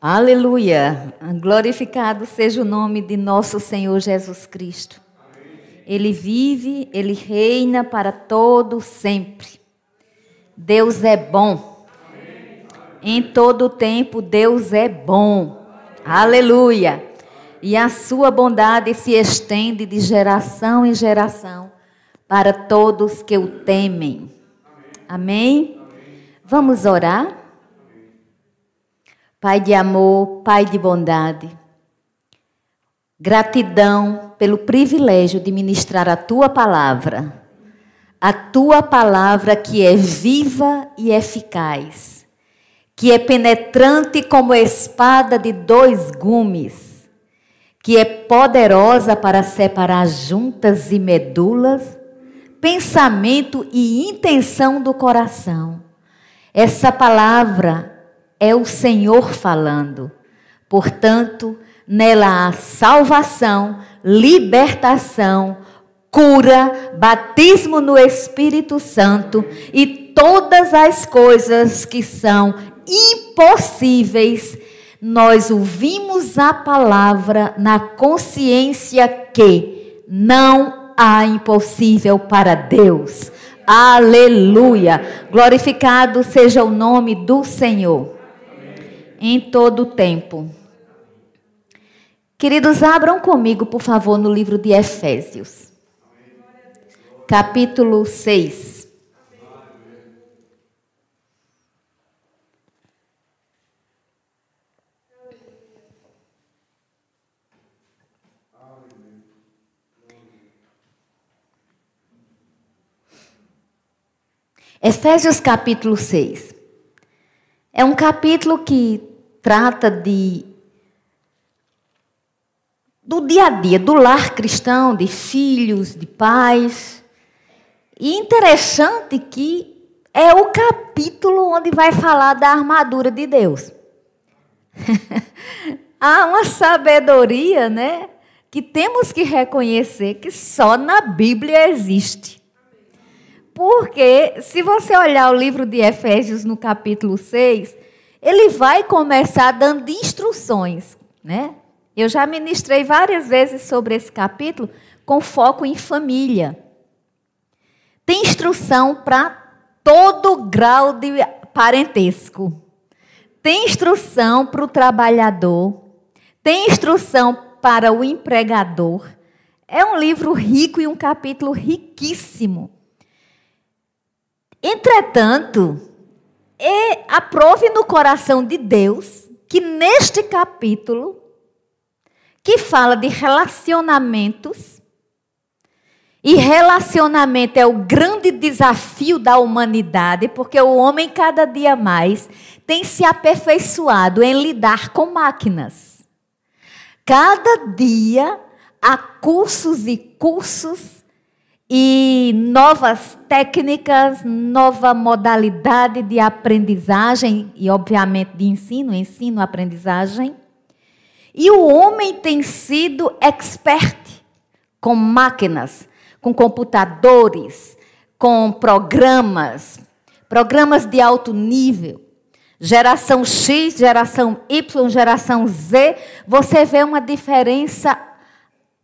Aleluia! Glorificado seja o nome de nosso Senhor Jesus Cristo. Ele vive, ele reina para todo sempre. Deus é bom. Em todo tempo Deus é bom. Aleluia! E a sua bondade se estende de geração em geração para todos que o temem. Amém? Vamos orar? Pai de amor, Pai de bondade, gratidão pelo privilégio de ministrar a tua palavra, a tua palavra que é viva e eficaz, que é penetrante como espada de dois gumes, que é poderosa para separar juntas e medulas, pensamento e intenção do coração. Essa palavra é o Senhor falando. Portanto, nela há salvação, libertação, cura, batismo no Espírito Santo e todas as coisas que são impossíveis. Nós ouvimos a palavra na consciência que não há impossível para Deus. Aleluia! Glorificado seja o nome do Senhor em todo o tempo. Queridos, abram comigo, por favor, no livro de Efésios, capítulo 6. Efésios capítulo 6. É um capítulo que trata de do dia a dia, do lar cristão, de filhos, de pais. E interessante que é o capítulo onde vai falar da armadura de Deus. Há uma sabedoria, né, que temos que reconhecer que só na Bíblia existe. Porque se você olhar o livro de Efésios no capítulo 6, ele vai começar dando instruções, né? Eu já ministrei várias vezes sobre esse capítulo com foco em família. Tem instrução para todo grau de parentesco. Tem instrução para o trabalhador. Tem instrução para o empregador. É um livro rico e um capítulo riquíssimo. Entretanto, e aprove no coração de Deus que neste capítulo, que fala de relacionamentos, e relacionamento é o grande desafio da humanidade, porque o homem cada dia mais tem se aperfeiçoado em lidar com máquinas. Cada dia há cursos e cursos e novas técnicas, nova modalidade de aprendizagem e, obviamente, de ensino, ensino, aprendizagem. E o homem tem sido expert com máquinas, com computadores, com programas, programas de alto nível. Geração X, geração Y, geração Z, você vê uma diferença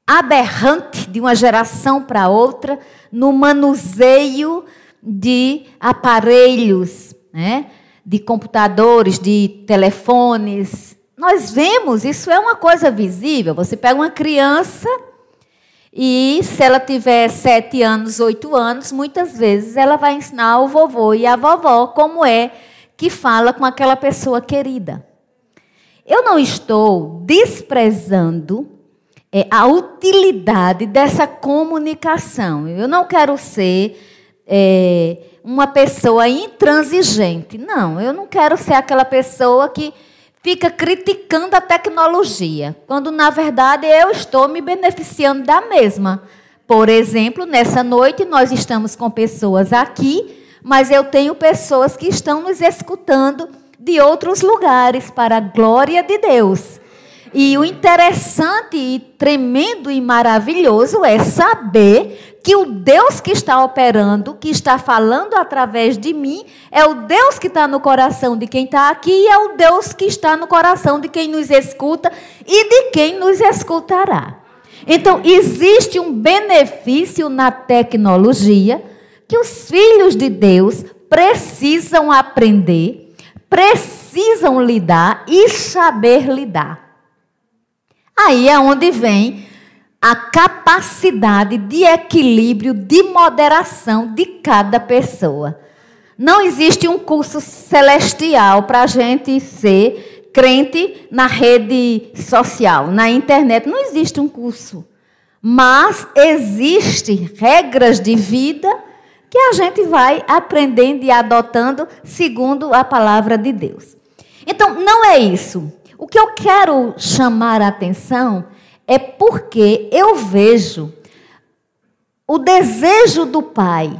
aberrante de uma geração para outra no manuseio de aparelhos, né? de computadores, de telefones. Nós vemos, isso é uma coisa visível. Você pega uma criança e, se ela tiver sete anos, oito anos, muitas vezes ela vai ensinar o vovô e a vovó como é que fala com aquela pessoa querida. Eu não estou desprezando é, a utilidade dessa comunicação. Eu não quero ser é, uma pessoa intransigente. Não, eu não quero ser aquela pessoa que fica criticando a tecnologia, quando na verdade eu estou me beneficiando da mesma. Por exemplo, nessa noite nós estamos com pessoas aqui, mas eu tenho pessoas que estão nos escutando de outros lugares para a glória de Deus. E o interessante e tremendo e maravilhoso é saber que o Deus que está operando, que está falando através de mim, é o Deus que está no coração de quem está aqui e é o Deus que está no coração de quem nos escuta e de quem nos escutará. Então, existe um benefício na tecnologia que os filhos de Deus precisam aprender, precisam lidar e saber lidar. Aí é onde vem a capacidade de equilíbrio, de moderação de cada pessoa. Não existe um curso celestial para a gente ser crente na rede social, na internet. Não existe um curso. Mas existem regras de vida que a gente vai aprendendo e adotando segundo a palavra de Deus. Então, não é isso. O que eu quero chamar a atenção é porque eu vejo o desejo do Pai,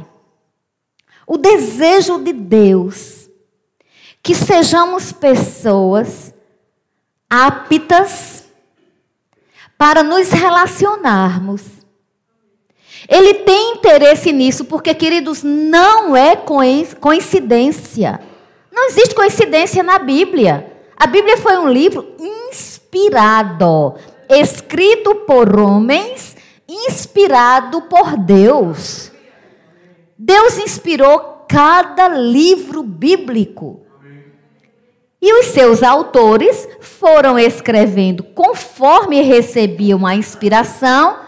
o desejo de Deus, que sejamos pessoas aptas para nos relacionarmos. Ele tem interesse nisso, porque, queridos, não é coincidência. Não existe coincidência na Bíblia. A Bíblia foi um livro inspirado escrito por homens, inspirado por Deus. Deus inspirou cada livro bíblico. E os seus autores foram escrevendo conforme recebiam a inspiração,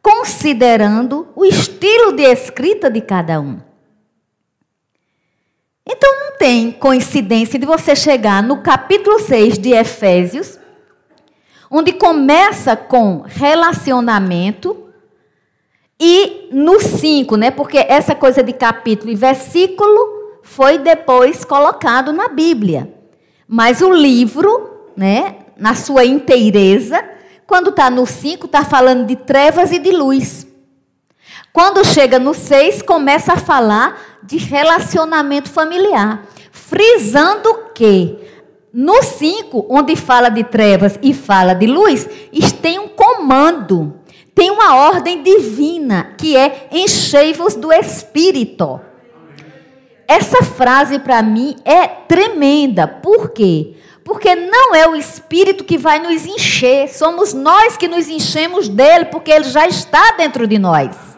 considerando o estilo de escrita de cada um. Então tem coincidência de você chegar no capítulo 6 de Efésios onde começa com relacionamento e no 5, né? Porque essa coisa de capítulo e versículo foi depois colocado na Bíblia. Mas o livro, né, na sua inteireza, quando está no 5, está falando de trevas e de luz. Quando chega no 6, começa a falar de relacionamento familiar, frisando que no 5, onde fala de trevas e fala de luz, tem um comando, tem uma ordem divina, que é enchei-vos do Espírito. Essa frase para mim é tremenda. Por quê? Porque não é o Espírito que vai nos encher, somos nós que nos enchemos dele, porque ele já está dentro de nós.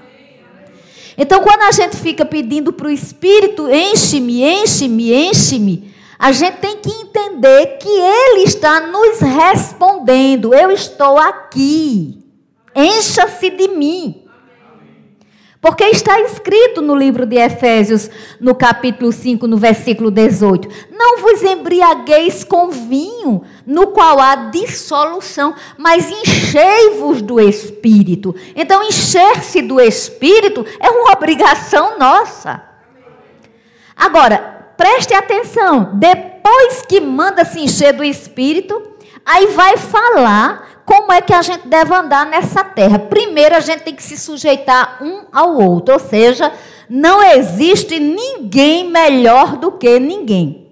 Então, quando a gente fica pedindo para o Espírito, enche-me, enche-me, enche-me, a gente tem que entender que Ele está nos respondendo. Eu estou aqui. Encha-se de mim. Porque está escrito no livro de Efésios, no capítulo 5, no versículo 18: Não vos embriagueis com vinho, no qual há dissolução, mas enchei-vos do espírito. Então, encher-se do espírito é uma obrigação nossa. Agora, preste atenção, depois que manda se encher do Espírito, aí vai falar como é que a gente deve andar nessa terra. Primeiro, a gente tem que se sujeitar um ao outro, ou seja, não existe ninguém melhor do que ninguém.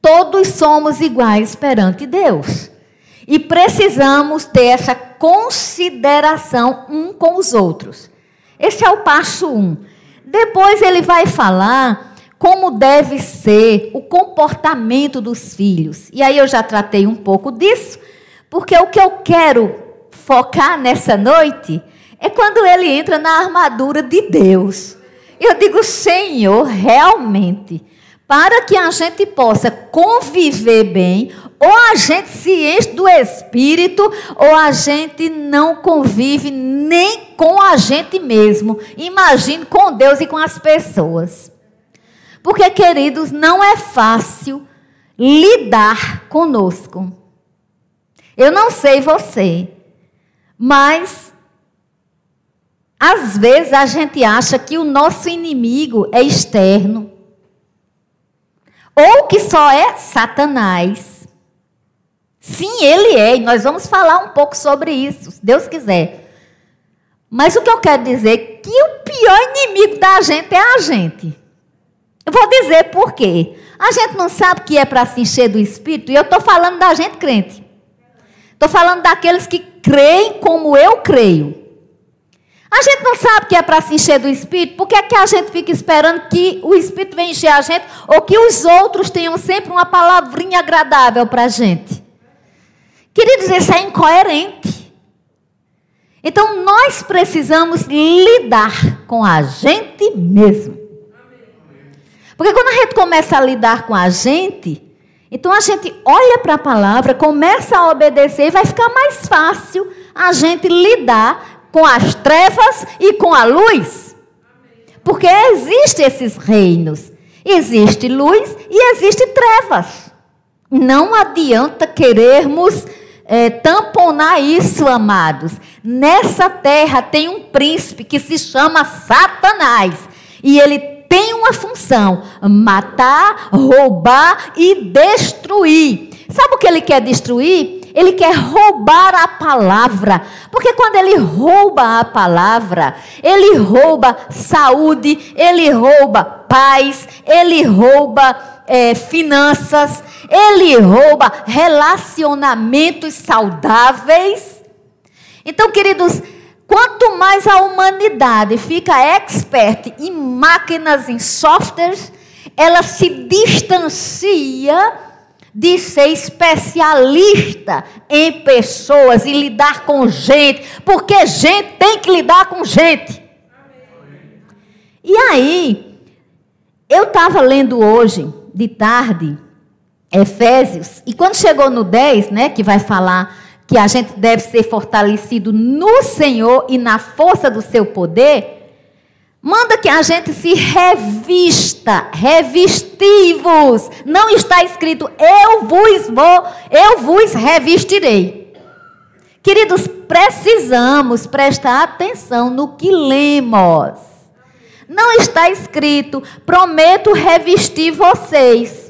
Todos somos iguais perante Deus. E precisamos ter essa consideração um com os outros. Esse é o passo um. Depois ele vai falar como deve ser o comportamento dos filhos. E aí eu já tratei um pouco disso, porque o que eu quero focar nessa noite é quando ele entra na armadura de Deus. Eu digo, Senhor, realmente, para que a gente possa conviver bem, ou a gente se enche do espírito, ou a gente não convive nem com a gente mesmo. Imagine com Deus e com as pessoas. Porque, queridos, não é fácil lidar conosco. Eu não sei você, mas às vezes a gente acha que o nosso inimigo é externo. Ou que só é Satanás. Sim, ele é, e nós vamos falar um pouco sobre isso, se Deus quiser. Mas o que eu quero dizer é que o pior inimigo da gente é a gente. Eu vou dizer por quê. A gente não sabe que é para se encher do Espírito, e eu estou falando da gente crente. Estou falando daqueles que creem como eu creio. A gente não sabe que é para se encher do Espírito, porque é que a gente fica esperando que o Espírito venha encher a gente ou que os outros tenham sempre uma palavrinha agradável para a gente? Queridos, isso é incoerente. Então nós precisamos lidar com a gente mesmo. Porque quando a gente começa a lidar com a gente, então a gente olha para a palavra, começa a obedecer e vai ficar mais fácil a gente lidar com as trevas e com a luz. Porque existem esses reinos. Existe luz e existe trevas. Não adianta querermos é, tamponar isso, amados. Nessa terra tem um príncipe que se chama Satanás. E ele tem uma função: matar, roubar e destruir. Sabe o que ele quer destruir? Ele quer roubar a palavra. Porque quando ele rouba a palavra, ele rouba saúde, ele rouba paz, ele rouba é, finanças, ele rouba relacionamentos saudáveis. Então, queridos, quanto mais a humanidade fica expert em máquinas, em softwares, ela se distancia de ser especialista em pessoas e lidar com gente, porque gente tem que lidar com gente. E aí, eu estava lendo hoje, de tarde, Efésios, e quando chegou no 10, né, que vai falar que a gente deve ser fortalecido no Senhor e na força do seu poder, Manda que a gente se revista, revestivos. Não está escrito eu vos vou, eu vos revestirei. Queridos, precisamos prestar atenção no que lemos. Não está escrito prometo revestir vocês.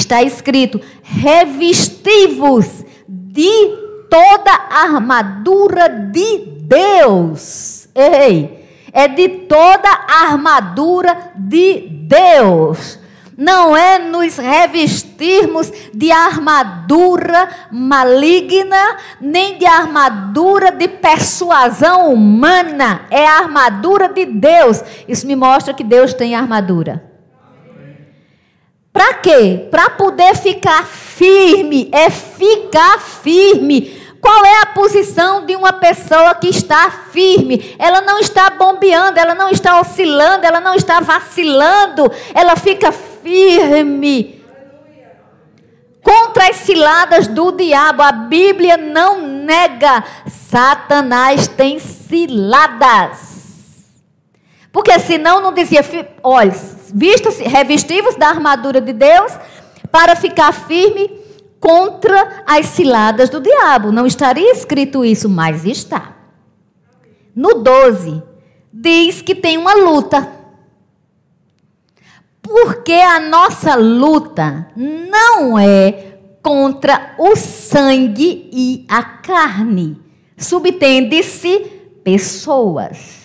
Está escrito revestivos de toda a armadura de Deus. Ei, é de toda a armadura de Deus. Não é nos revestirmos de armadura maligna, nem de armadura de persuasão humana. É a armadura de Deus. Isso me mostra que Deus tem armadura. Para quê? Para poder ficar firme. É ficar firme qual é a posição de uma pessoa que está firme? Ela não está bombeando, ela não está oscilando, ela não está vacilando, ela fica firme. Contra as ciladas do diabo, a Bíblia não nega. Satanás tem ciladas. Porque senão não dizia, olha, vistam-se, revestivos da armadura de Deus para ficar firme contra as ciladas do diabo. Não estaria escrito isso, mas está. No 12, diz que tem uma luta. Porque a nossa luta não é contra o sangue e a carne. Subtende-se pessoas.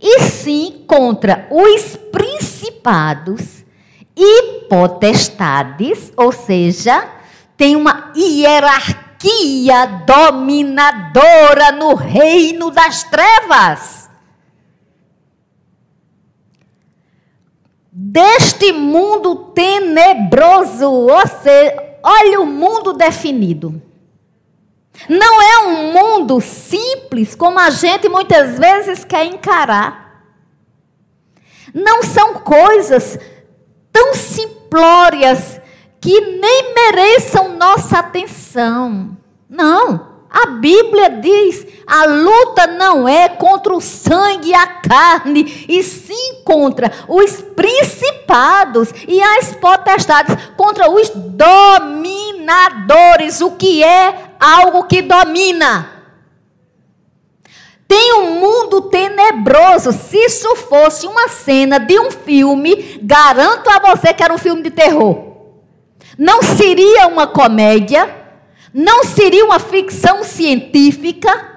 E sim contra os principados e potestades, ou seja, tem uma hierarquia dominadora no reino das trevas. Deste mundo tenebroso, você olha o mundo definido. Não é um mundo simples como a gente muitas vezes quer encarar. Não são coisas tão simplórias que nem mereçam nossa atenção. Não. A Bíblia diz: a luta não é contra o sangue e a carne, e sim contra os principados e as potestades, contra os dominadores. O que é algo que domina? Tem um mundo tenebroso. Se isso fosse uma cena de um filme, garanto a você que era um filme de terror não seria uma comédia, não seria uma ficção científica,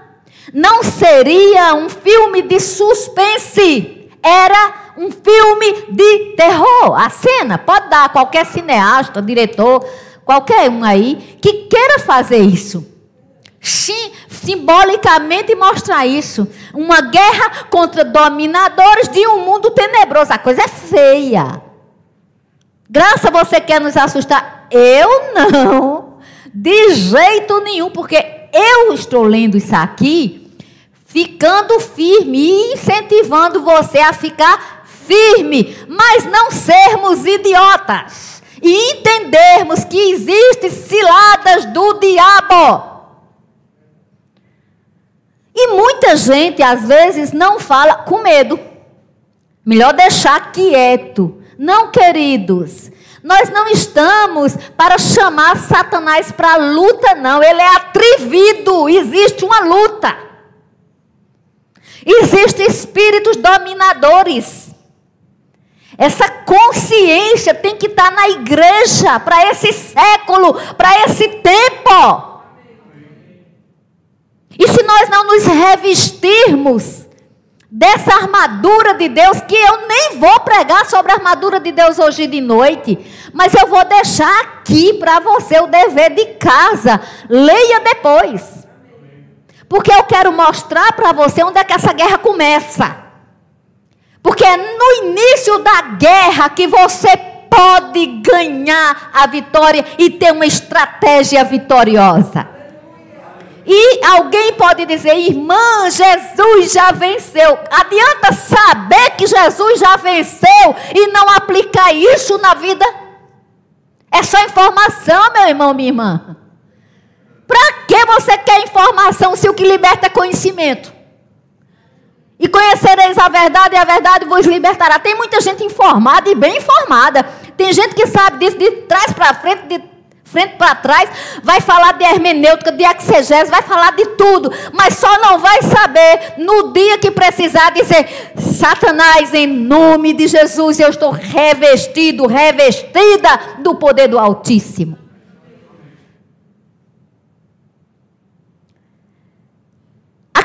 não seria um filme de suspense, era um filme de terror. A cena pode dar qualquer cineasta, diretor, qualquer um aí que queira fazer isso. Sim, simbolicamente mostra isso. Uma guerra contra dominadores de um mundo tenebroso. A coisa é feia. Graça, você quer nos assustar? Eu não. De jeito nenhum, porque eu estou lendo isso aqui, ficando firme e incentivando você a ficar firme, mas não sermos idiotas e entendermos que existem ciladas do diabo. E muita gente, às vezes, não fala com medo. Melhor deixar quieto. Não, queridos. Nós não estamos para chamar Satanás para luta, não. Ele é atrevido. Existe uma luta. Existem espíritos dominadores. Essa consciência tem que estar na igreja para esse século, para esse tempo. E se nós não nos revestirmos dessa armadura de Deus, que eu nem vou pregar sobre a armadura de Deus hoje de noite, mas eu vou deixar aqui para você o dever de casa. Leia depois. Porque eu quero mostrar para você onde é que essa guerra começa. Porque é no início da guerra que você pode ganhar a vitória e ter uma estratégia vitoriosa. E alguém pode dizer, irmã, Jesus já venceu. Adianta saber que Jesus já venceu e não aplicar isso na vida? É só informação, meu irmão, minha irmã. Para que você quer informação se o que liberta é conhecimento? E conhecereis a verdade e a verdade vos libertará. Tem muita gente informada e bem informada. Tem gente que sabe disso de trás para frente, de frente para trás, vai falar de hermenêutica, de exegese, vai falar de tudo, mas só não vai saber no dia que precisar dizer: Satanás, em nome de Jesus, eu estou revestido, revestida do poder do Altíssimo.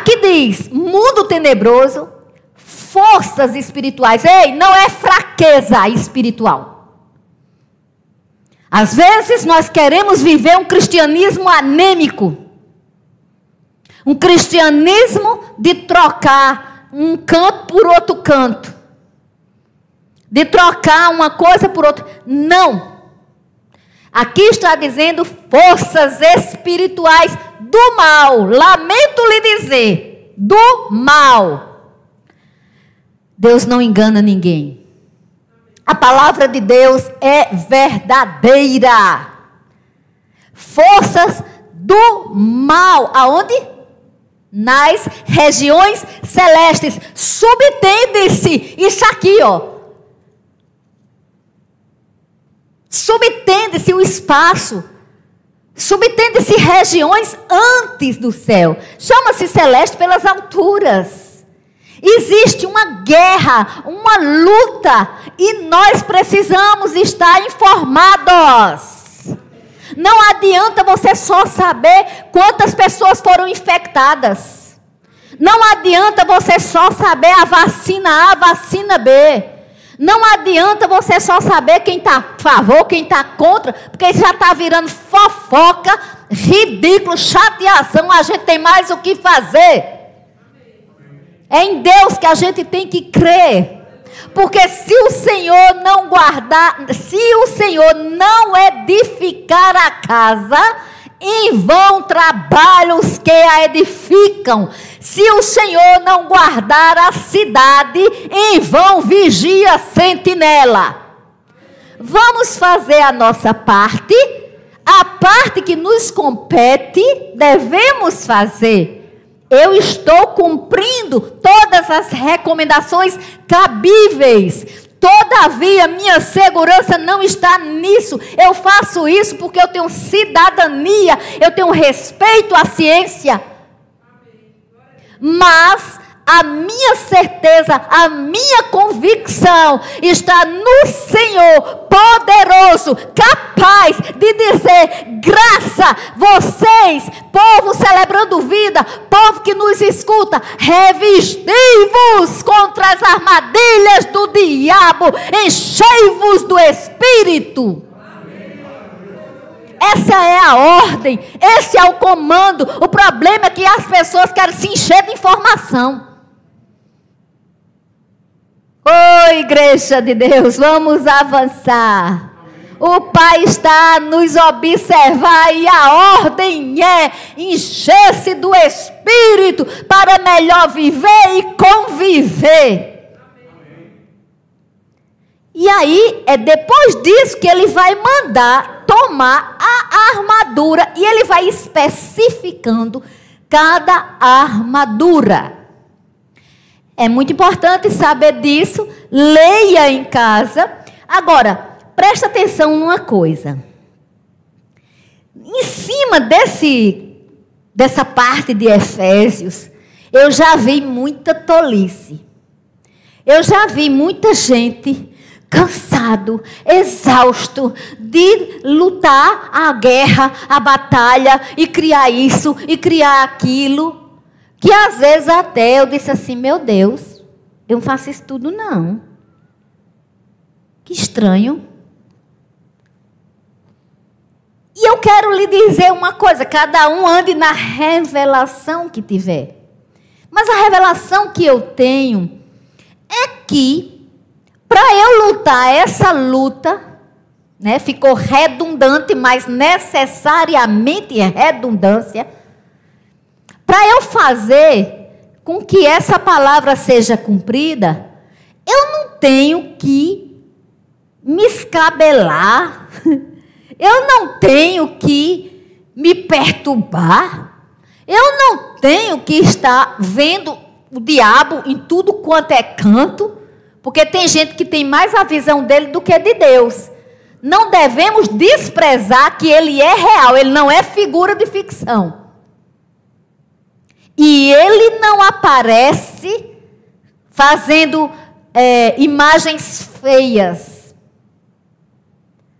Aqui diz: mundo tenebroso, forças espirituais. Ei, não é fraqueza espiritual. Às vezes nós queremos viver um cristianismo anêmico. Um cristianismo de trocar um canto por outro canto. De trocar uma coisa por outra. Não. Aqui está dizendo forças espirituais do mal. Lamento lhe dizer, do mal. Deus não engana ninguém. A palavra de Deus é verdadeira. Forças do mal, aonde? Nas regiões celestes. Subtende-se isso aqui, ó. Subtende-se o espaço. Subtende-se regiões antes do céu. Chama-se celeste pelas alturas. Existe uma guerra, uma luta, e nós precisamos estar informados. Não adianta você só saber quantas pessoas foram infectadas. Não adianta você só saber a vacina A, a vacina B. Não adianta você só saber quem está a favor, quem está contra, porque já está virando fofoca, ridículo, chateação. A gente tem mais o que fazer. É em Deus que a gente tem que crer. Porque se o Senhor não guardar, se o Senhor não edificar a casa, em vão trabalhos que a edificam. Se o Senhor não guardar a cidade, em vão vigia a sentinela. Vamos fazer a nossa parte, a parte que nos compete, devemos fazer. Eu estou cumprindo todas as recomendações cabíveis. Todavia, minha segurança não está nisso. Eu faço isso porque eu tenho cidadania, eu tenho respeito à ciência. Mas a minha certeza, a minha convicção está no Senhor poderoso, capaz de dizer: graça, vocês, povo celebrando vida, povo que nos escuta, revesti-vos contra as armadilhas do diabo, enchei-vos do Espírito. Essa é a ordem, esse é o comando. O problema é que as pessoas querem se encher de informação. Ô igreja de Deus, vamos avançar. O Pai está a nos observar e a ordem é encher-se do Espírito para melhor viver e conviver. E aí é depois disso que ele vai mandar tomar a armadura e ele vai especificando cada armadura. É muito importante saber disso. Leia em casa. Agora, presta atenção numa coisa. Em cima desse dessa parte de Efésios, eu já vi muita tolice. Eu já vi muita gente cansado, exausto de lutar a guerra, a batalha e criar isso e criar aquilo, que às vezes até eu disse assim: "Meu Deus, eu não faço isso tudo não". Que estranho. E eu quero lhe dizer uma coisa: cada um ande na revelação que tiver. Mas a revelação que eu tenho é que para eu lutar essa luta, né, ficou redundante, mas necessariamente redundância. Para eu fazer com que essa palavra seja cumprida, eu não tenho que me escabelar, eu não tenho que me perturbar, eu não tenho que estar vendo o diabo em tudo quanto é canto. Porque tem gente que tem mais a visão dele do que de Deus. Não devemos desprezar que ele é real, ele não é figura de ficção. E ele não aparece fazendo é, imagens feias.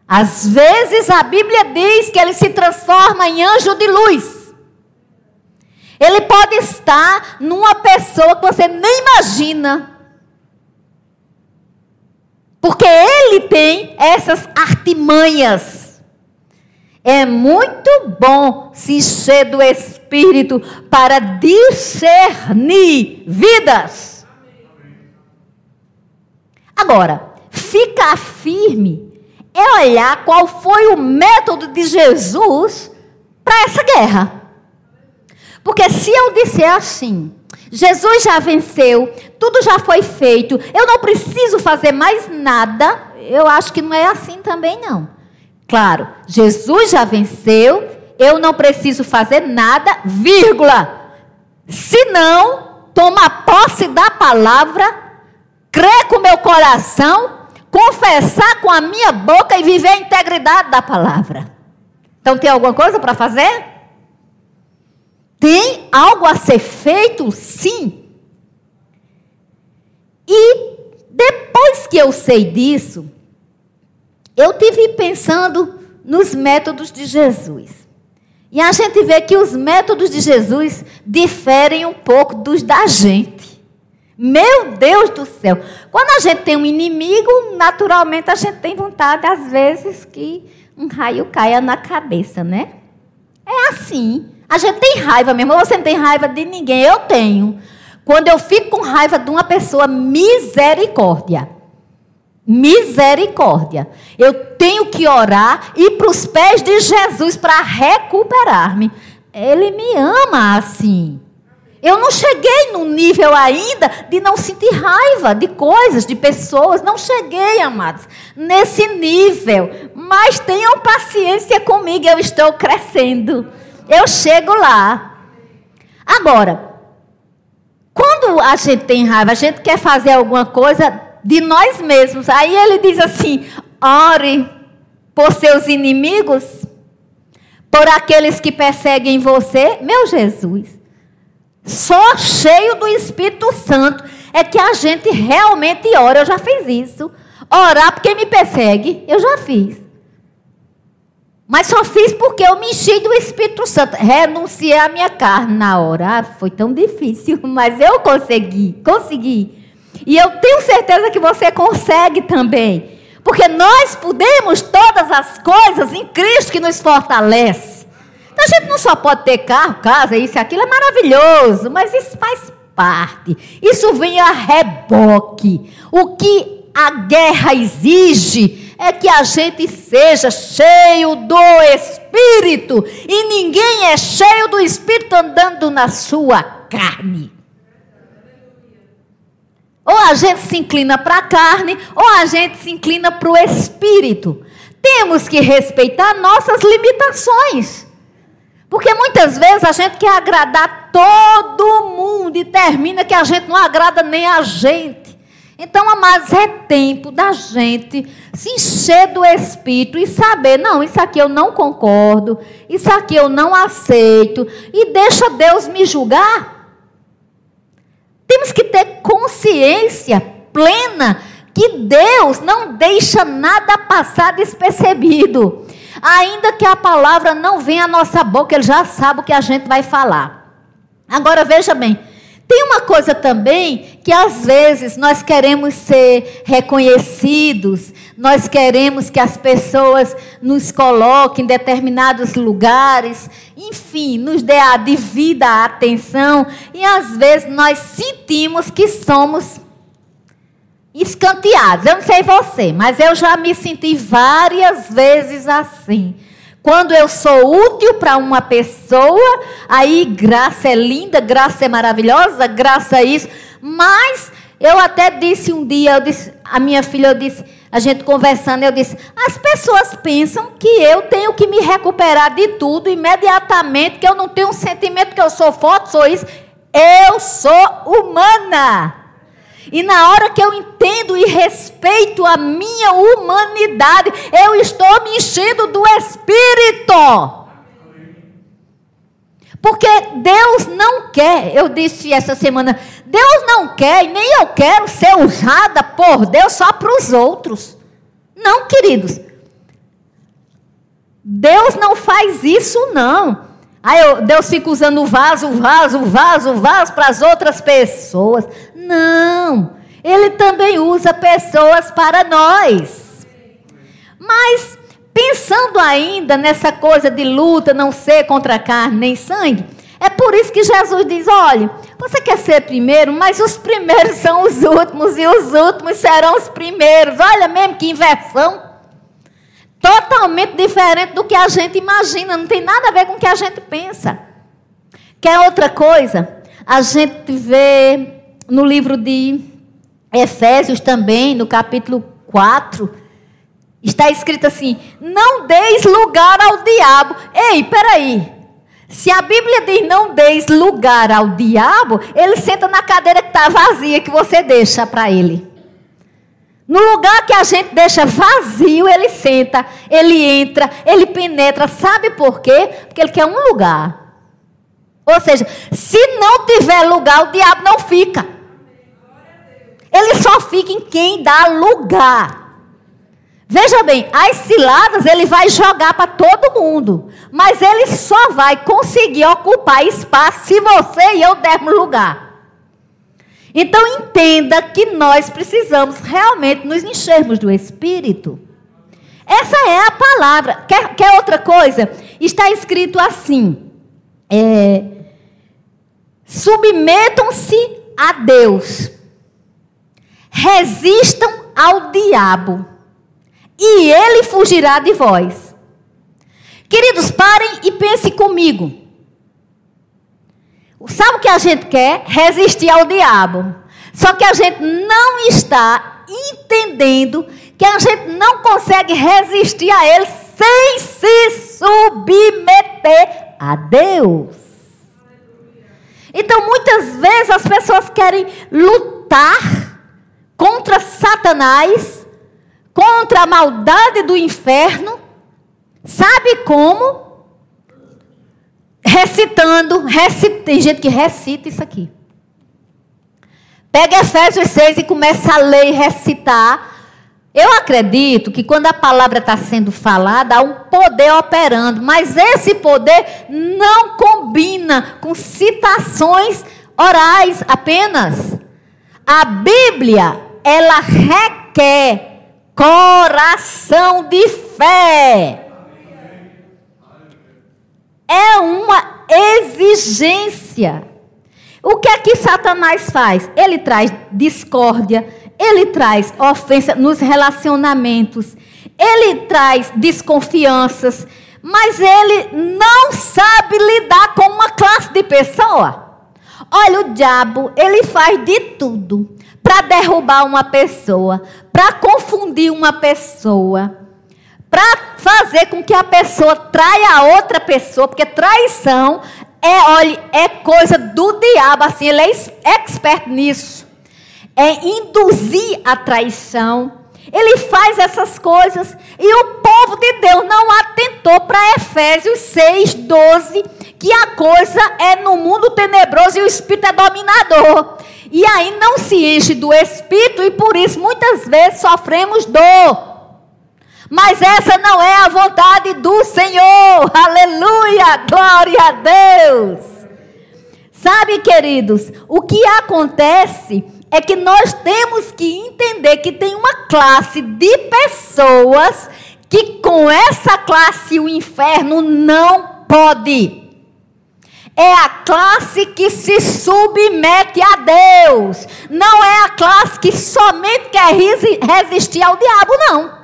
Às vezes a Bíblia diz que ele se transforma em anjo de luz. Ele pode estar numa pessoa que você nem imagina. Porque ele tem essas artimanhas. É muito bom se encher do Espírito para discernir vidas. Agora, ficar firme é olhar qual foi o método de Jesus para essa guerra. Porque se eu disser assim, Jesus já venceu, tudo já foi feito, eu não preciso fazer mais nada. Eu acho que não é assim também, não. Claro, Jesus já venceu, eu não preciso fazer nada, vírgula. Se não, tomar posse da palavra, crer com meu coração, confessar com a minha boca e viver a integridade da palavra. Então tem alguma coisa para fazer? Tem algo a ser feito? Sim. E depois que eu sei disso, eu tive pensando nos métodos de Jesus. E a gente vê que os métodos de Jesus diferem um pouco dos da gente. Meu Deus do céu! Quando a gente tem um inimigo, naturalmente a gente tem vontade, às vezes, que um raio caia na cabeça, né? É assim. A gente tem raiva mesmo. Você não tem raiva de ninguém. Eu tenho. Quando eu fico com raiva de uma pessoa, misericórdia. Misericórdia. Eu tenho que orar e ir para os pés de Jesus para recuperar-me. Ele me ama assim. Eu não cheguei no nível ainda de não sentir raiva de coisas, de pessoas. Não cheguei, amados, nesse nível. Mas tenham paciência comigo, eu estou crescendo. Eu chego lá. Agora, quando a gente tem raiva, a gente quer fazer alguma coisa de nós mesmos. Aí ele diz assim: ore por seus inimigos, por aqueles que perseguem você. Meu Jesus, só cheio do Espírito Santo é que a gente realmente ora. Eu já fiz isso. Orar por quem me persegue, eu já fiz. Mas só fiz porque eu me enchi do Espírito Santo. Renunciei à minha carne na hora. Ah, foi tão difícil, mas eu consegui. Consegui. E eu tenho certeza que você consegue também. Porque nós podemos todas as coisas em Cristo que nos fortalece. Então a gente não só pode ter carro, casa, isso e aquilo é maravilhoso, mas isso faz parte. Isso vem a reboque. O que a guerra exige é que a gente seja cheio do Espírito. E ninguém é cheio do Espírito andando na sua carne. Ou a gente se inclina para a carne, ou a gente se inclina para o espírito. Temos que respeitar nossas limitações. Porque muitas vezes a gente quer agradar todo mundo e termina que a gente não agrada nem a gente. Então, amados, é tempo da gente se encher do Espírito e saber: não, isso aqui eu não concordo, isso aqui eu não aceito, e deixa Deus me julgar. Temos que ter consciência plena que Deus não deixa nada passar despercebido. Ainda que a palavra não venha à nossa boca, Ele já sabe o que a gente vai falar. Agora veja bem, tem uma coisa também que às vezes nós queremos ser reconhecidos, nós queremos que as pessoas nos coloquem em determinados lugares, enfim, nos dê a devida atenção, e às vezes nós sentimos que somos escanteados. Eu não sei você, mas eu já me senti várias vezes assim. Quando eu sou útil para uma pessoa, aí graça é linda, graça é maravilhosa, graça é isso. Mas eu até disse um dia, eu disse, a minha filha, eu disse, a gente conversando, eu disse, as pessoas pensam que eu tenho que me recuperar de tudo imediatamente, que eu não tenho um sentimento que eu sou forte, sou isso. Eu sou humana. E na hora que eu entendo e respeito a minha humanidade, eu estou me enchendo do Espírito. Porque Deus não quer, eu disse essa semana, Deus não quer e nem eu quero ser usada por Deus só para os outros. Não, queridos. Deus não faz isso, não. Aí eu, Deus fica usando o vaso, o vaso, o vaso, o vaso para as outras pessoas. Não. Ele também usa pessoas para nós. Mas, pensando ainda nessa coisa de luta, não ser contra carne nem sangue, é por isso que Jesus diz: olha, você quer ser primeiro, mas os primeiros são os últimos e os últimos serão os primeiros. Olha mesmo que inversão. Totalmente diferente do que a gente imagina, não tem nada a ver com o que a gente pensa. Quer outra coisa? A gente vê no livro de Efésios também, no capítulo 4, está escrito assim: Não deis lugar ao diabo. Ei, peraí. Se a Bíblia diz não deis lugar ao diabo, ele senta na cadeira que está vazia, que você deixa para ele. No lugar que a gente deixa vazio, ele senta, ele entra, ele penetra. Sabe por quê? Porque ele quer um lugar. Ou seja, se não tiver lugar, o diabo não fica. Ele só fica em quem dá lugar. Veja bem, as ciladas ele vai jogar para todo mundo, mas ele só vai conseguir ocupar espaço se você e eu dermos lugar. Então entenda que nós precisamos realmente nos enchermos do Espírito. Essa é a palavra. Quer, quer outra coisa? Está escrito assim: é, submetam-se a Deus, resistam ao diabo e ele fugirá de vós. Queridos, parem e pensem comigo. Sabe o que a gente quer? Resistir ao diabo. Só que a gente não está entendendo que a gente não consegue resistir a ele sem se submeter a Deus. Então, muitas vezes as pessoas querem lutar contra Satanás contra a maldade do inferno. Sabe como? Recitando, recita, tem gente que recita isso aqui. Pega Efésios 6 e começa a ler e recitar. Eu acredito que quando a palavra está sendo falada, há um poder operando, mas esse poder não combina com citações orais apenas. A Bíblia, ela requer coração de fé. É uma exigência. O que é que Satanás faz? Ele traz discórdia, ele traz ofensa nos relacionamentos, ele traz desconfianças, mas ele não sabe lidar com uma classe de pessoa. Olha, o diabo, ele faz de tudo para derrubar uma pessoa, para confundir uma pessoa, para fazer com que a pessoa traia a outra pessoa, porque traição é, olha, é coisa do diabo, assim, ele é expert nisso. É induzir a traição. Ele faz essas coisas e o povo de Deus não atentou para Efésios 6, 12, que a coisa é no mundo tenebroso e o espírito é dominador. E aí não se enche do espírito e por isso muitas vezes sofremos dor. Mas essa não é a vontade do Senhor. Aleluia! Glória a Deus! Sabe, queridos, o que acontece é que nós temos que entender que tem uma classe de pessoas que com essa classe o inferno não pode. É a classe que se submete a Deus. Não é a classe que somente quer resistir ao diabo, não.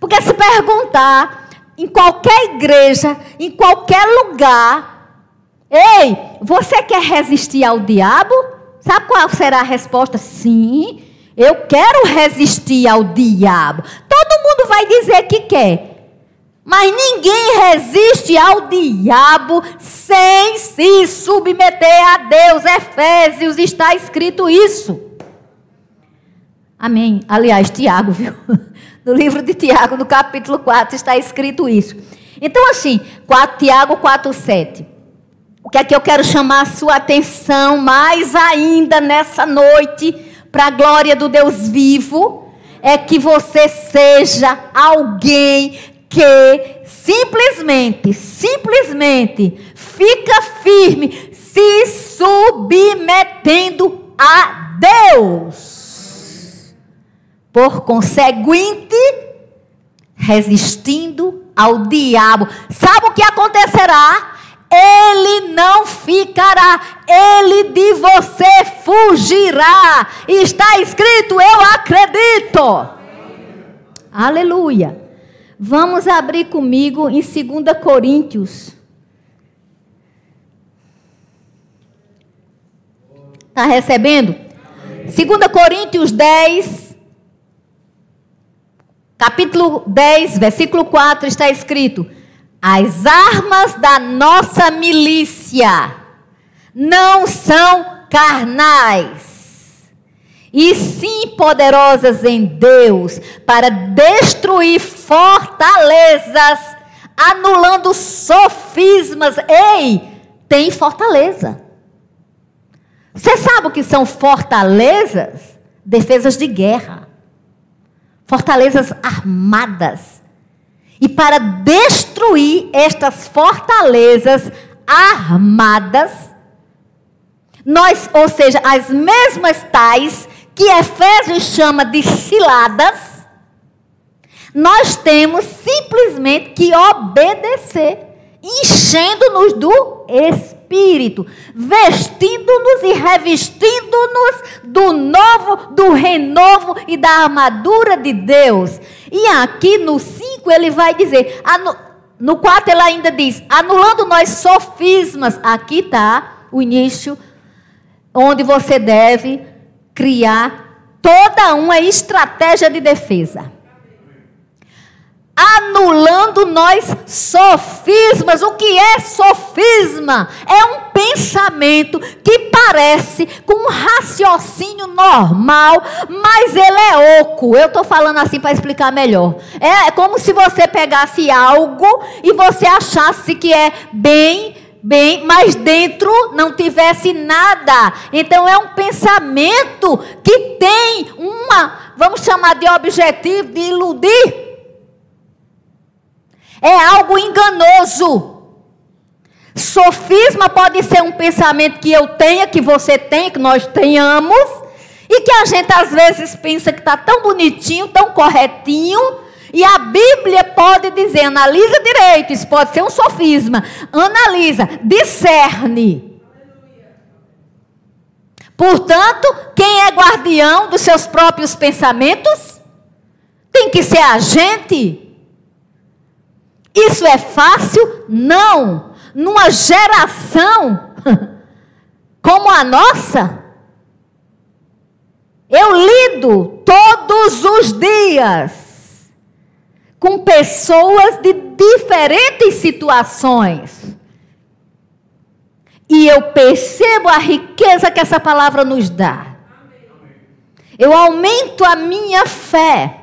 Porque se perguntar em qualquer igreja, em qualquer lugar, ei, você quer resistir ao diabo? Sabe qual será a resposta? Sim, eu quero resistir ao diabo. Todo mundo vai dizer que quer. Mas ninguém resiste ao diabo sem se submeter a Deus. Efésios está escrito isso. Amém. Aliás, Tiago, viu? No livro de Tiago, no capítulo 4, está escrito isso. Então, assim, 4, Tiago 4, 7. O que é que eu quero chamar a sua atenção mais ainda nessa noite, para a glória do Deus vivo, é que você seja alguém que simplesmente, simplesmente fica firme, se submetendo a Deus. Por conseguinte, resistindo ao diabo. Sabe o que acontecerá? Ele não ficará, ele de você fugirá. Está escrito, eu acredito. Aleluia. Vamos abrir comigo em 2 Coríntios. Está recebendo? 2 Coríntios 10, capítulo 10, versículo 4, está escrito: As armas da nossa milícia não são carnais, e sim poderosas em Deus para destruir fortalezas, anulando sofismas. Ei, tem fortaleza. Você sabe o que são fortalezas? Defesas de guerra fortalezas armadas. E para destruir estas fortalezas armadas, nós, ou seja, as mesmas tais que Efésios chama de ciladas, nós temos simplesmente que obedecer, enchendo-nos do Espírito. Espírito, vestindo-nos e revestindo-nos do novo, do renovo e da armadura de Deus. E aqui no 5 ele vai dizer, no 4 ele ainda diz, anulando nós sofismas. Aqui está o início, onde você deve criar toda uma estratégia de defesa anulando nós sofismas. O que é sofisma? É um pensamento que parece com um raciocínio normal, mas ele é oco. Eu estou falando assim para explicar melhor. É como se você pegasse algo e você achasse que é bem bem, mas dentro não tivesse nada. Então é um pensamento que tem uma, vamos chamar de objetivo de iludir é algo enganoso. Sofisma pode ser um pensamento que eu tenha, que você tenha, que nós tenhamos, E que a gente às vezes pensa que está tão bonitinho, tão corretinho, e a Bíblia pode dizer, analisa direito, isso pode ser um sofisma. Analisa, discerne. Portanto, quem é guardião dos seus próprios pensamentos tem que ser a gente. Isso é fácil? Não. Numa geração como a nossa, eu lido todos os dias com pessoas de diferentes situações. E eu percebo a riqueza que essa palavra nos dá. Eu aumento a minha fé.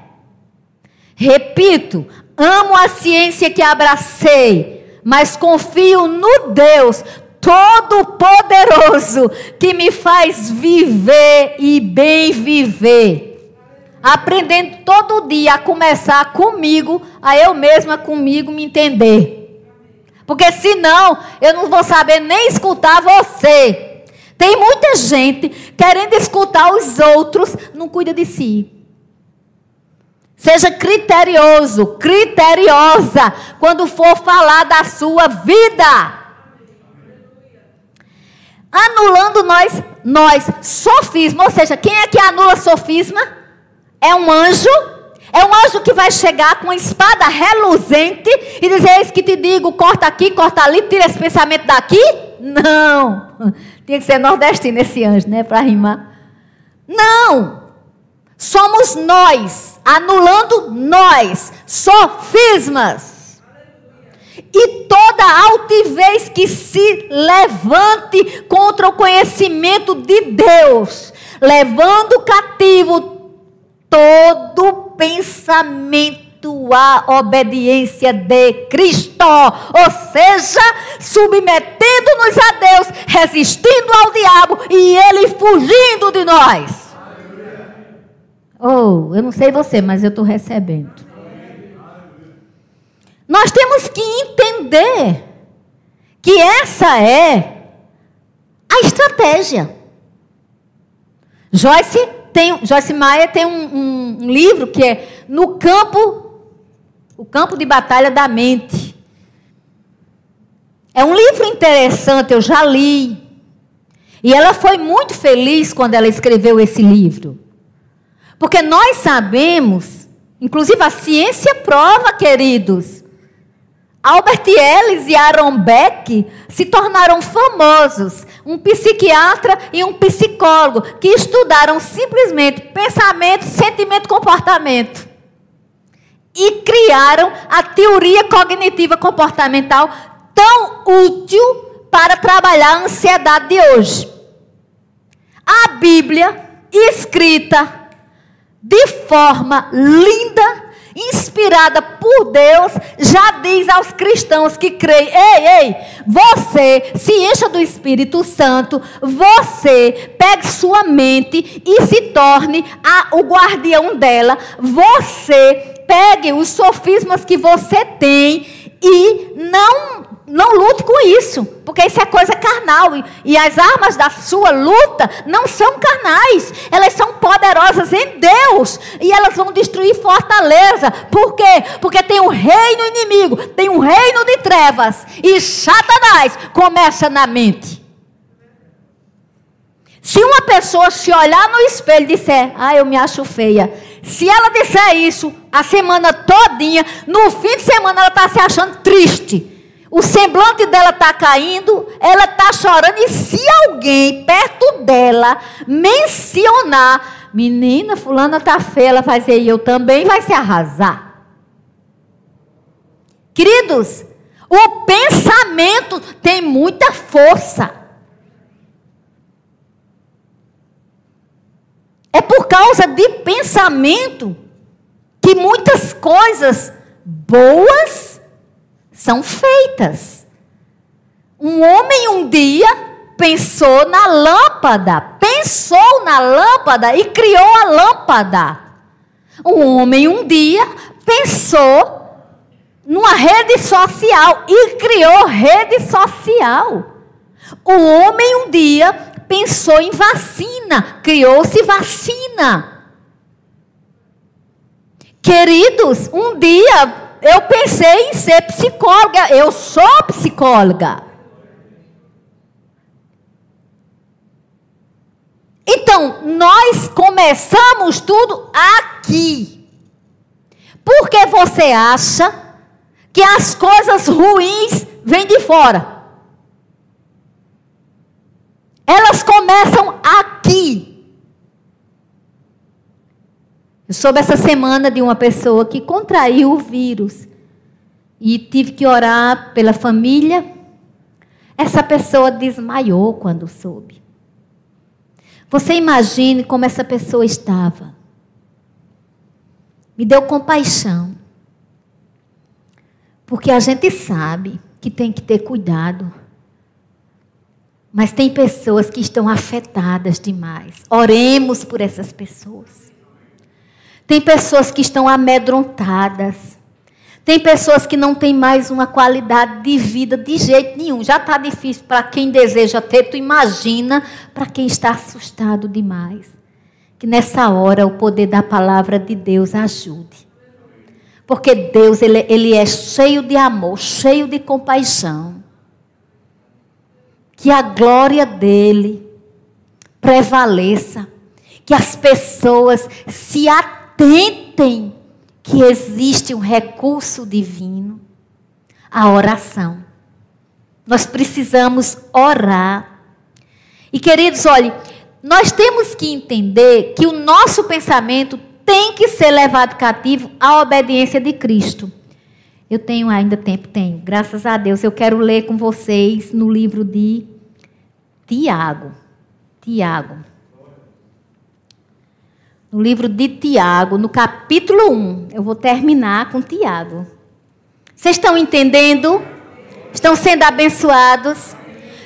Repito, amo a ciência que abracei, mas confio no Deus Todo-Poderoso que me faz viver e bem viver aprendendo todo dia a começar comigo, a eu mesma comigo me entender. Porque senão eu não vou saber nem escutar você. Tem muita gente querendo escutar os outros, não cuida de si. Seja criterioso, criteriosa quando for falar da sua vida. Anulando nós, nós, sofisma, ou seja, quem é que anula sofisma? É um anjo. É um anjo que vai chegar com espada reluzente e dizer: Eis que te digo, corta aqui, corta ali, tira esse pensamento daqui. Não. Tinha que ser nordestino esse anjo, né? Para rimar. Não. Somos nós, anulando nós, sofismas. E toda altivez que se levante contra o conhecimento de Deus, levando cativo todo pensamento à obediência de Cristo, ou seja, submetendo-nos a Deus, resistindo ao diabo e ele fugindo de nós. Oh, eu não sei você, mas eu estou recebendo. Nós temos que entender que essa é a estratégia. Joyce tem, Joyce Meyer tem um, um, um livro que é No Campo, o Campo de Batalha da Mente. É um livro interessante, eu já li. E ela foi muito feliz quando ela escreveu esse livro. Porque nós sabemos, inclusive a ciência prova, queridos, Albert Ellis e Aaron Beck se tornaram famosos, um psiquiatra e um psicólogo, que estudaram simplesmente pensamento, sentimento, comportamento. E criaram a teoria cognitiva comportamental tão útil para trabalhar a ansiedade de hoje. A Bíblia, escrita de forma linda inspirada por Deus, já diz aos cristãos que creem: ei, ei, você se encha do Espírito Santo, você pegue sua mente e se torne a, o guardião dela, você pegue os sofismas que você tem e não não lute com isso, porque isso é coisa carnal. E as armas da sua luta não são carnais, elas são poderosas em Deus. E elas vão destruir fortaleza. Por quê? Porque tem um reino inimigo, tem um reino de trevas. E Satanás começa na mente. Se uma pessoa se olhar no espelho e disser, ah, eu me acho feia. Se ela disser isso a semana todinha, no fim de semana ela está se achando triste. O semblante dela está caindo, ela está chorando. E se alguém perto dela mencionar, menina, fulana está feia, ela vai dizer, eu também, vai se arrasar. Queridos, o pensamento tem muita força. É por causa de pensamento que muitas coisas boas são feitas. Um homem um dia pensou na lâmpada, pensou na lâmpada e criou a lâmpada. Um homem um dia pensou numa rede social e criou rede social. O homem um dia pensou em vacina, criou-se vacina. Queridos, um dia eu pensei em ser psicóloga, eu sou psicóloga. Então, nós começamos tudo aqui. Porque você acha que as coisas ruins vêm de fora? Elas começam aqui. Eu soube essa semana de uma pessoa que contraiu o vírus e tive que orar pela família. Essa pessoa desmaiou quando soube. Você imagine como essa pessoa estava. Me deu compaixão. Porque a gente sabe que tem que ter cuidado. Mas tem pessoas que estão afetadas demais. Oremos por essas pessoas. Tem pessoas que estão amedrontadas. Tem pessoas que não têm mais uma qualidade de vida de jeito nenhum. Já está difícil para quem deseja ter, tu imagina para quem está assustado demais. Que nessa hora o poder da palavra de Deus ajude. Porque Deus, ele, ele é cheio de amor, cheio de compaixão. Que a glória dele prevaleça. Que as pessoas se atentem que existe um recurso divino, a oração. Nós precisamos orar. E queridos, olhe, nós temos que entender que o nosso pensamento tem que ser levado cativo à obediência de Cristo. Eu tenho ainda tempo, tenho. Graças a Deus, eu quero ler com vocês no livro de Tiago. Tiago no livro de Tiago, no capítulo 1. Eu vou terminar com Tiago. Vocês estão entendendo? Estão sendo abençoados?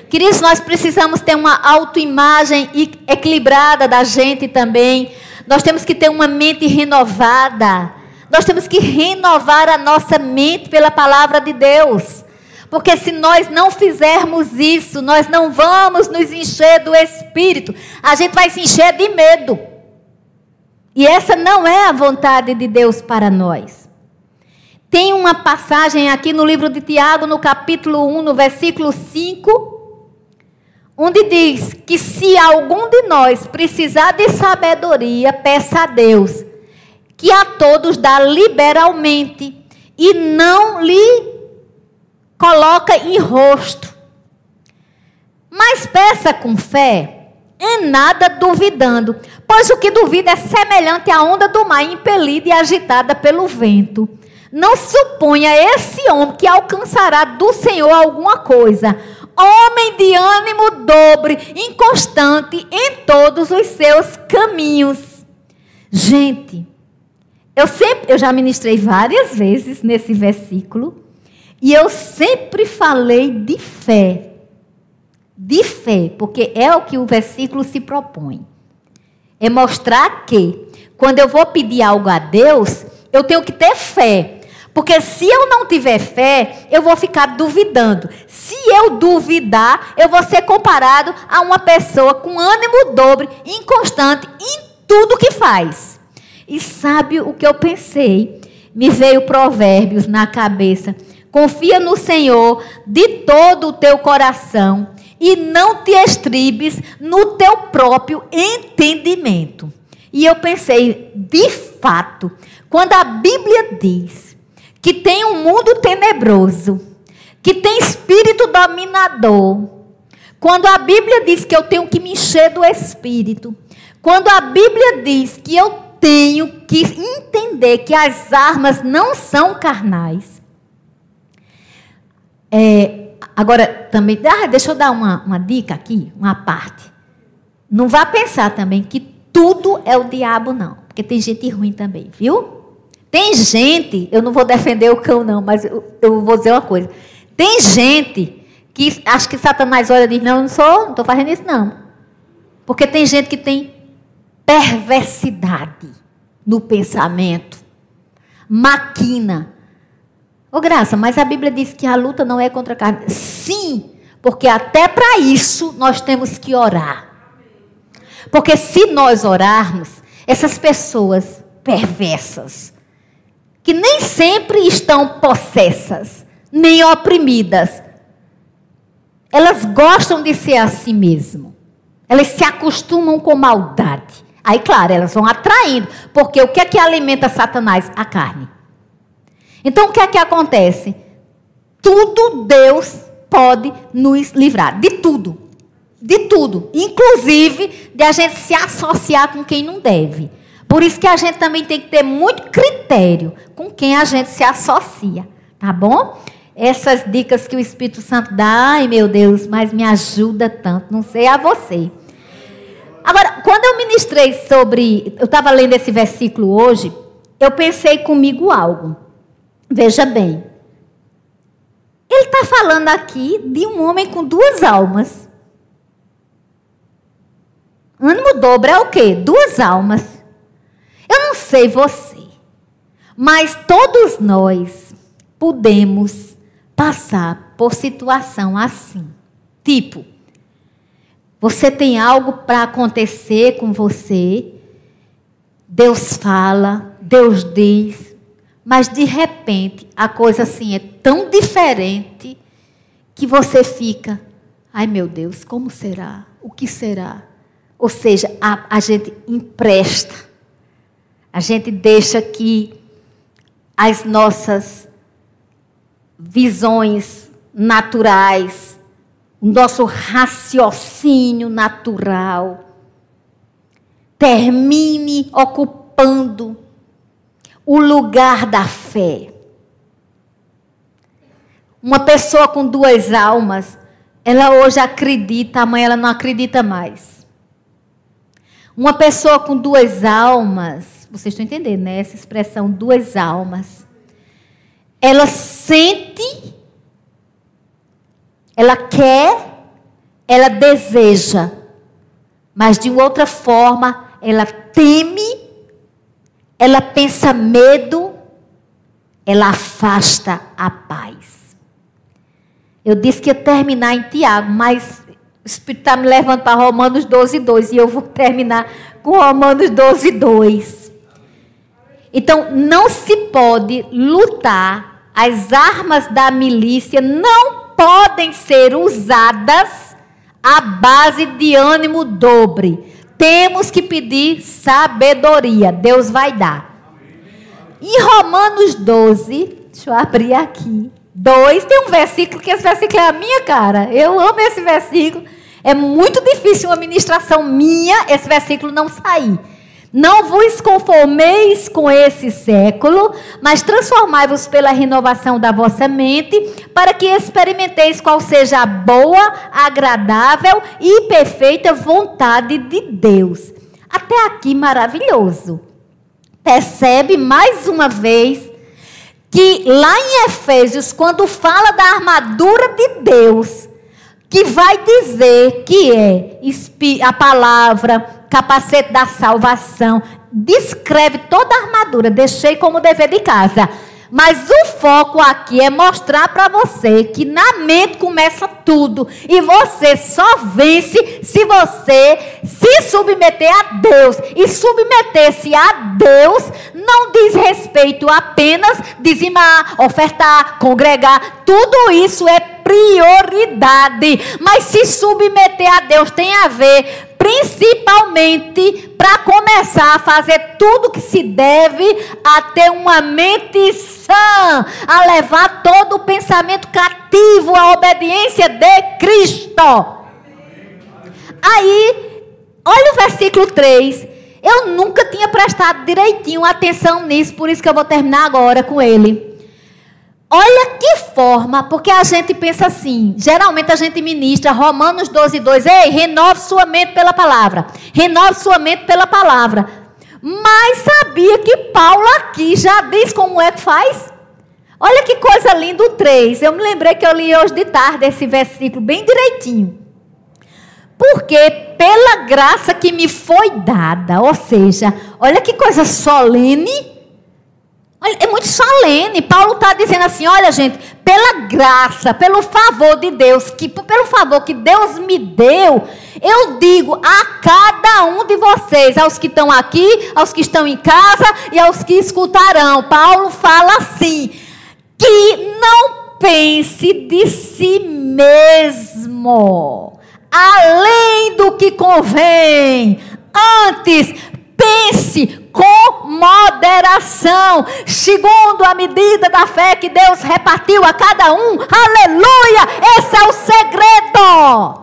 Queridos, nós precisamos ter uma autoimagem equilibrada da gente também. Nós temos que ter uma mente renovada. Nós temos que renovar a nossa mente pela palavra de Deus. Porque se nós não fizermos isso, nós não vamos nos encher do espírito. A gente vai se encher de medo. E essa não é a vontade de Deus para nós. Tem uma passagem aqui no livro de Tiago, no capítulo 1, no versículo 5, onde diz que se algum de nós precisar de sabedoria, peça a Deus, que a todos dá liberalmente e não lhe coloca em rosto. Mas peça com fé nada duvidando, pois o que duvida é semelhante à onda do mar impelida e agitada pelo vento. Não suponha esse homem que alcançará do Senhor alguma coisa. Homem de ânimo dobre, inconstante em todos os seus caminhos. Gente, eu sempre, eu já ministrei várias vezes nesse versículo, e eu sempre falei de fé de fé, porque é o que o versículo se propõe. É mostrar que, quando eu vou pedir algo a Deus, eu tenho que ter fé. Porque se eu não tiver fé, eu vou ficar duvidando. Se eu duvidar, eu vou ser comparado a uma pessoa com ânimo dobre, inconstante em tudo que faz. E sabe o que eu pensei? Me veio provérbios na cabeça. Confia no Senhor de todo o teu coração e não te estribes no teu próprio entendimento. E eu pensei, de fato, quando a Bíblia diz que tem um mundo tenebroso, que tem espírito dominador, quando a Bíblia diz que eu tenho que me encher do espírito, quando a Bíblia diz que eu tenho que entender que as armas não são carnais, é, Agora, também, ah, deixa eu dar uma, uma dica aqui, uma parte. Não vá pensar também que tudo é o diabo, não. Porque tem gente ruim também, viu? Tem gente, eu não vou defender o cão, não, mas eu, eu vou dizer uma coisa. Tem gente que acha que Satanás olha e diz: Não, eu não sou, não estou fazendo isso, não. Porque tem gente que tem perversidade no pensamento, maquina Ô Graça, mas a Bíblia diz que a luta não é contra a carne. Sim, porque até para isso nós temos que orar. Porque se nós orarmos, essas pessoas perversas, que nem sempre estão possessas, nem oprimidas, elas gostam de ser assim mesmo. Elas se acostumam com maldade. Aí, claro, elas vão atraindo. Porque o que é que alimenta Satanás? A carne. Então, o que é que acontece? Tudo Deus pode nos livrar. De tudo. De tudo. Inclusive de a gente se associar com quem não deve. Por isso que a gente também tem que ter muito critério com quem a gente se associa. Tá bom? Essas dicas que o Espírito Santo dá, ai meu Deus, mas me ajuda tanto. Não sei a você. Agora, quando eu ministrei sobre. Eu estava lendo esse versículo hoje, eu pensei comigo algo. Veja bem. Ele está falando aqui de um homem com duas almas. Ânimo dobro é o quê? Duas almas. Eu não sei você, mas todos nós podemos passar por situação assim. Tipo, você tem algo para acontecer com você, Deus fala, Deus diz, mas de repente a coisa assim é tão diferente que você fica, ai meu Deus, como será? O que será? Ou seja, a, a gente empresta, a gente deixa que as nossas visões naturais, o nosso raciocínio natural termine ocupando o lugar da fé. Uma pessoa com duas almas, ela hoje acredita, amanhã ela não acredita mais. Uma pessoa com duas almas, vocês estão entendendo, né? Essa expressão, duas almas. Ela sente ela quer, ela deseja, mas de outra forma, ela teme, ela pensa medo, ela afasta a paz. Eu disse que ia terminar em Tiago, mas o Espírito está me levando para Romanos 12, 2 e eu vou terminar com Romanos 12, 2. Então, não se pode lutar, as armas da milícia não podem ser usadas à base de ânimo dobre. Temos que pedir sabedoria. Deus vai dar. Em Romanos 12, deixa eu abrir aqui. 2, tem um versículo que esse versículo é a minha cara. Eu amo esse versículo. É muito difícil uma ministração minha esse versículo não sair. Não vos conformeis com esse século, mas transformai-vos pela renovação da vossa mente, para que experimenteis qual seja a boa, agradável e perfeita vontade de Deus. Até aqui maravilhoso. Percebe mais uma vez que lá em Efésios, quando fala da armadura de Deus, que vai dizer que é a palavra, capacete da salvação, descreve toda a armadura, deixei como dever de casa. Mas o foco aqui é mostrar para você que na mente começa tudo. E você só vence se você se submeter a Deus. E submeter-se a Deus não diz respeito apenas dizimar, ofertar, congregar. Tudo isso é prioridade. Mas se submeter a Deus tem a ver principalmente para começar a fazer tudo que se deve a ter uma mente sã, a levar todo o pensamento cativo à obediência de Cristo. Aí, olha o versículo 3. Eu nunca tinha prestado direitinho atenção nisso, por isso que eu vou terminar agora com ele. Olha que forma, porque a gente pensa assim, geralmente a gente ministra Romanos 12, 2, ei, renove sua mente pela palavra, renove sua mente pela palavra. Mas sabia que Paulo aqui já diz como é que faz? Olha que coisa linda o 3. Eu me lembrei que eu li hoje de tarde esse versículo bem direitinho. Porque pela graça que me foi dada, ou seja, olha que coisa solene é muito solene. Paulo está dizendo assim: olha, gente, pela graça, pelo favor de Deus, que pelo favor que Deus me deu, Eu digo a cada um de vocês, aos que estão aqui, aos que estão em casa e aos que escutarão. Paulo fala assim: que não pense de si mesmo, além do que convém. Antes, pense com moderação, segundo a medida da fé que Deus repartiu a cada um. Aleluia! Esse é o segredo.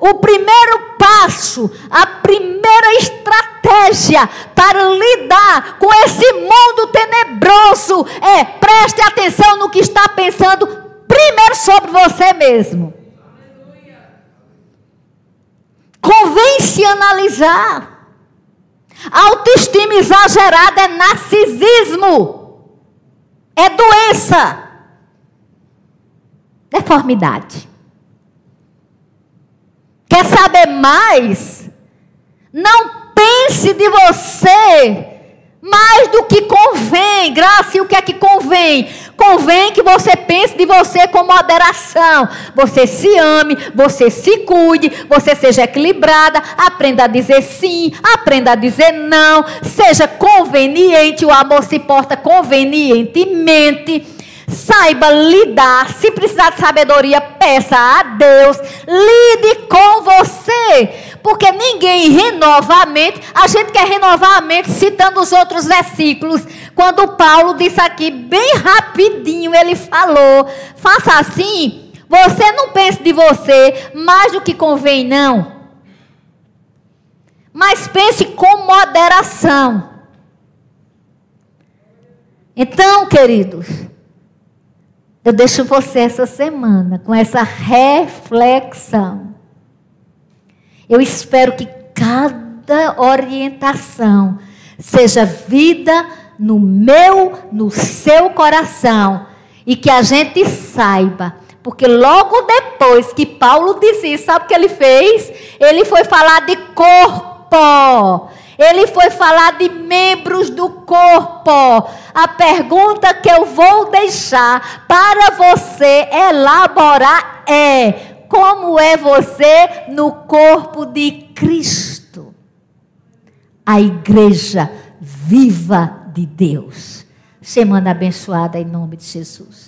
O primeiro passo, a primeira estratégia para lidar com esse mundo tenebroso é preste atenção no que está pensando primeiro sobre você mesmo. Convém se analisar. Autoestima exagerada é narcisismo. É doença. Deformidade. Quer saber mais? Não pense de você mais do que convém. Graça, e o que é que convém? Convém que você pense de você com moderação. Você se ame, você se cuide, você seja equilibrada, aprenda a dizer sim, aprenda a dizer não, seja conveniente, o amor se porta convenientemente. Saiba lidar. Se precisar de sabedoria, peça a Deus. Lide com você. Porque ninguém renova a mente. A gente quer renovar a mente citando os outros versículos. Quando Paulo disse aqui, bem rapidinho, ele falou: faça assim. Você não pense de você mais do que convém, não. Mas pense com moderação. Então, queridos, eu deixo você essa semana com essa reflexão. Eu espero que cada orientação seja vida no meu, no seu coração e que a gente saiba, porque logo depois que Paulo disse isso, sabe o que ele fez? Ele foi falar de corpo. Ele foi falar de membros do corpo. A pergunta que eu vou deixar para você elaborar é: como é você no corpo de Cristo? A igreja viva de Deus. Semana abençoada em nome de Jesus.